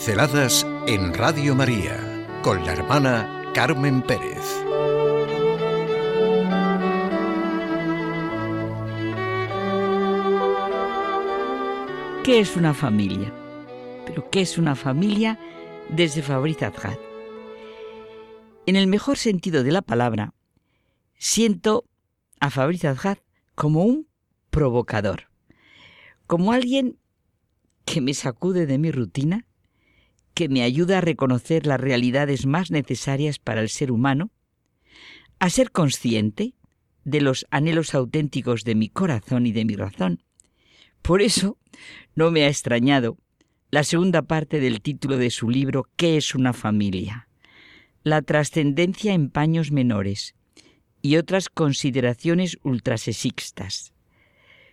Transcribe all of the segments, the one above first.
Pinceladas en Radio María con la hermana Carmen Pérez. ¿Qué es una familia? Pero ¿qué es una familia desde Fabriz Azad? En el mejor sentido de la palabra, siento a Fabriz Azad como un provocador, como alguien que me sacude de mi rutina, que me ayuda a reconocer las realidades más necesarias para el ser humano, a ser consciente de los anhelos auténticos de mi corazón y de mi razón. Por eso no me ha extrañado la segunda parte del título de su libro ¿Qué es una familia? La trascendencia en paños menores y otras consideraciones ultrasexistas.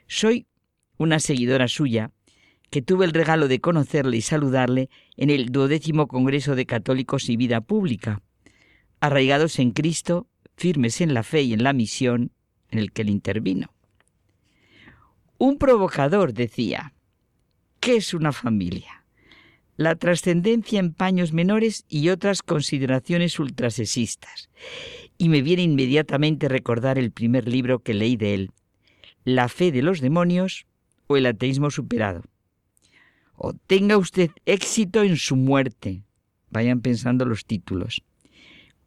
Soy una seguidora suya que tuve el regalo de conocerle y saludarle en el duodécimo Congreso de Católicos y Vida Pública, arraigados en Cristo, firmes en la fe y en la misión en el que él intervino. Un provocador decía, ¿qué es una familia? La trascendencia en paños menores y otras consideraciones ultrasesistas. Y me viene inmediatamente recordar el primer libro que leí de él, La fe de los demonios o el ateísmo superado o tenga usted éxito en su muerte. Vayan pensando los títulos.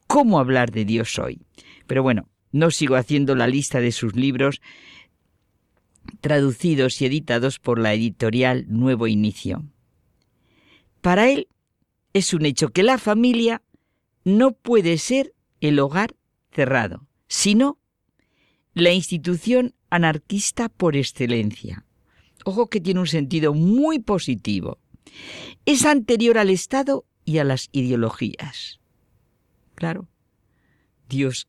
¿Cómo hablar de Dios hoy? Pero bueno, no sigo haciendo la lista de sus libros traducidos y editados por la editorial Nuevo Inicio. Para él es un hecho que la familia no puede ser el hogar cerrado, sino la institución anarquista por excelencia. Ojo que tiene un sentido muy positivo. Es anterior al Estado y a las ideologías. Claro, Dios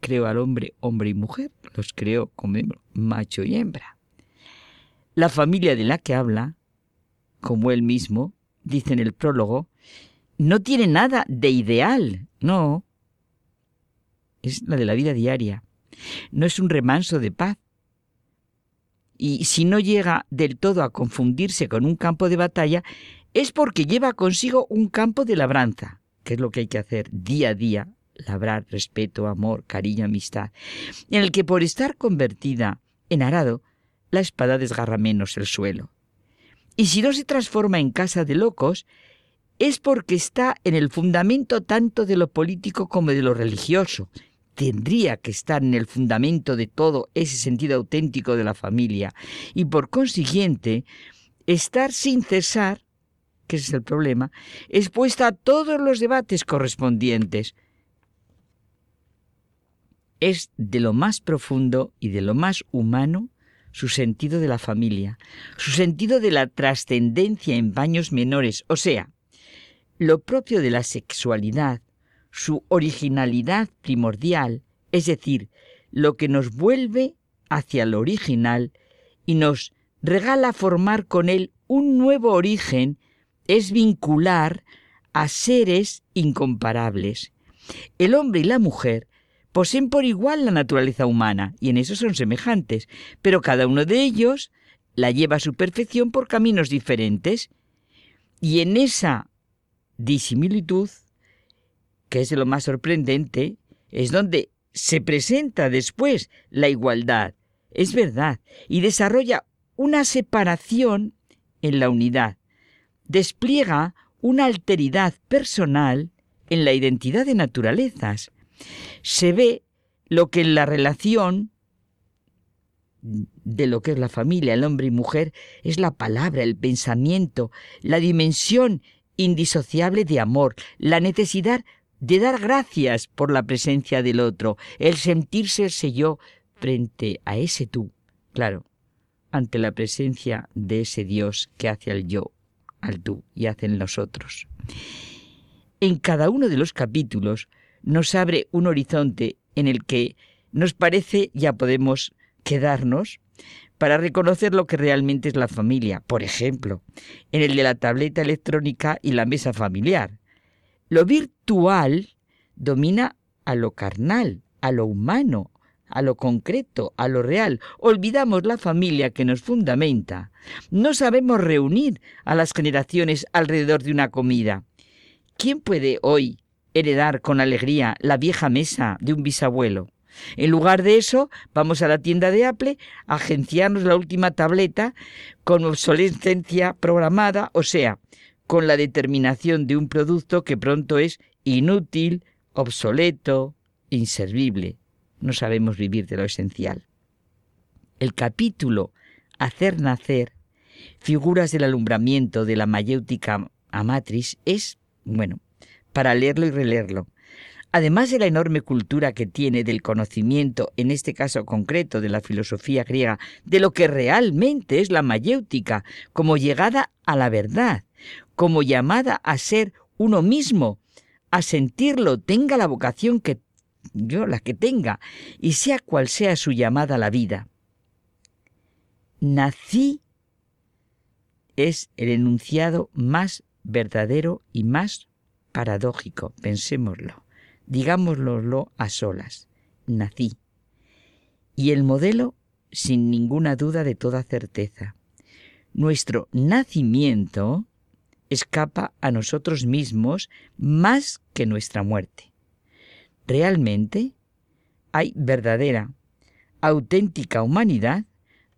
creó al hombre, hombre y mujer, los creó como macho y hembra. La familia de la que habla, como él mismo dice en el prólogo, no tiene nada de ideal, no. Es la de la vida diaria. No es un remanso de paz, y si no llega del todo a confundirse con un campo de batalla, es porque lleva consigo un campo de labranza, que es lo que hay que hacer día a día, labrar respeto, amor, cariño, amistad, en el que por estar convertida en arado, la espada desgarra menos el suelo. Y si no se transforma en casa de locos, es porque está en el fundamento tanto de lo político como de lo religioso, tendría que estar en el fundamento de todo ese sentido auténtico de la familia y por consiguiente estar sin cesar, que es el problema, expuesta a todos los debates correspondientes. Es de lo más profundo y de lo más humano su sentido de la familia, su sentido de la trascendencia en baños menores, o sea, lo propio de la sexualidad, su originalidad primordial, es decir, lo que nos vuelve hacia lo original y nos regala formar con él un nuevo origen, es vincular a seres incomparables. El hombre y la mujer poseen por igual la naturaleza humana y en eso son semejantes, pero cada uno de ellos la lleva a su perfección por caminos diferentes. Y en esa disimilitud que es lo más sorprendente, es donde se presenta después la igualdad. Es verdad, y desarrolla una separación en la unidad. Despliega una alteridad personal en la identidad de naturalezas. Se ve lo que en la relación de lo que es la familia, el hombre y mujer, es la palabra, el pensamiento, la dimensión indisociable de amor, la necesidad de dar gracias por la presencia del otro, el sentirse yo frente a ese tú, claro, ante la presencia de ese Dios que hace al yo, al tú y hace en nosotros. En cada uno de los capítulos nos abre un horizonte en el que nos parece ya podemos quedarnos para reconocer lo que realmente es la familia. Por ejemplo, en el de la tableta electrónica y la mesa familiar. Lo virtual domina a lo carnal, a lo humano, a lo concreto, a lo real. Olvidamos la familia que nos fundamenta. No sabemos reunir a las generaciones alrededor de una comida. ¿Quién puede hoy heredar con alegría la vieja mesa de un bisabuelo? En lugar de eso, vamos a la tienda de Apple a agenciarnos la última tableta con obsolescencia programada, o sea, con la determinación de un producto que pronto es inútil, obsoleto, inservible. No sabemos vivir de lo esencial. El capítulo Hacer nacer, figuras del alumbramiento de la mayéutica amatris, es, bueno, para leerlo y releerlo. Además de la enorme cultura que tiene del conocimiento, en este caso concreto de la filosofía griega, de lo que realmente es la mayéutica, como llegada a la verdad, como llamada a ser uno mismo, a sentirlo, tenga la vocación que yo la que tenga, y sea cual sea su llamada a la vida. Nací es el enunciado más verdadero y más paradójico, pensémoslo, digámoslo a solas. Nací. Y el modelo, sin ninguna duda de toda certeza. Nuestro nacimiento escapa a nosotros mismos más que nuestra muerte. Realmente hay verdadera, auténtica humanidad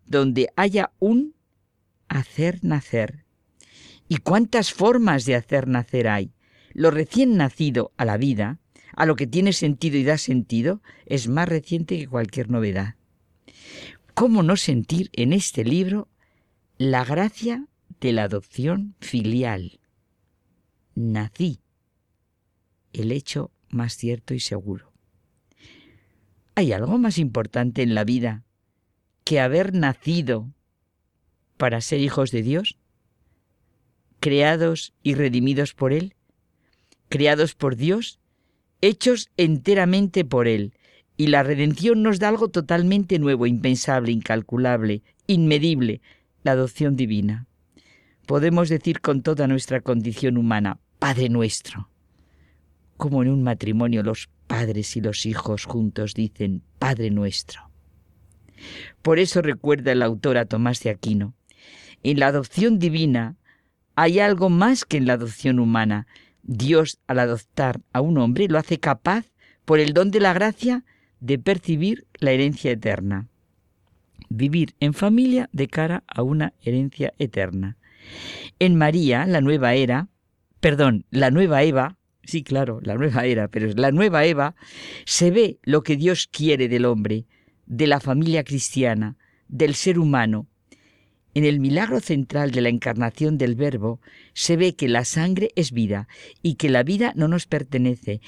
donde haya un hacer nacer. ¿Y cuántas formas de hacer nacer hay? Lo recién nacido a la vida, a lo que tiene sentido y da sentido, es más reciente que cualquier novedad. ¿Cómo no sentir en este libro la gracia de la adopción filial? Nací, el hecho más cierto y seguro. ¿Hay algo más importante en la vida que haber nacido para ser hijos de Dios? Creados y redimidos por Él, creados por Dios, hechos enteramente por Él, y la redención nos da algo totalmente nuevo, impensable, incalculable, inmedible, la adopción divina. Podemos decir con toda nuestra condición humana, Padre nuestro como en un matrimonio los padres y los hijos juntos dicen Padre nuestro. Por eso recuerda el autor a Tomás de Aquino, en la adopción divina hay algo más que en la adopción humana. Dios, al adoptar a un hombre, lo hace capaz, por el don de la gracia, de percibir la herencia eterna. Vivir en familia de cara a una herencia eterna. En María, la nueva era, perdón, la nueva Eva, Sí, claro, la nueva era, pero la nueva Eva se ve lo que Dios quiere del hombre, de la familia cristiana, del ser humano. En el milagro central de la encarnación del Verbo se ve que la sangre es vida y que la vida no nos pertenece,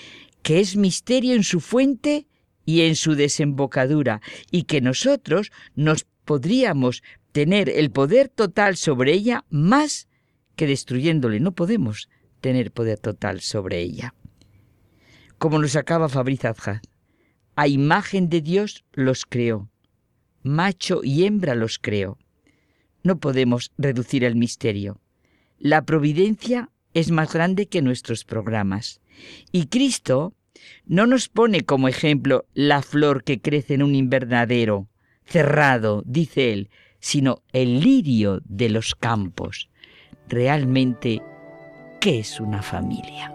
que es misterio en su fuente y en su desembocadura, y que nosotros nos podríamos tener el poder total sobre ella más que destruyéndole. No podemos tener poder total sobre ella. Como nos acaba Fabriz a imagen de Dios los creó, macho y hembra los creó. No podemos reducir el misterio. La providencia es más grande que nuestros programas. Y Cristo no nos pone como ejemplo la flor que crece en un invernadero, cerrado, dice él, sino el lirio de los campos. Realmente ¿Qué es una familia?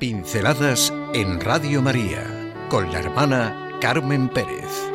Pinceladas en Radio María con la hermana Carmen Pérez.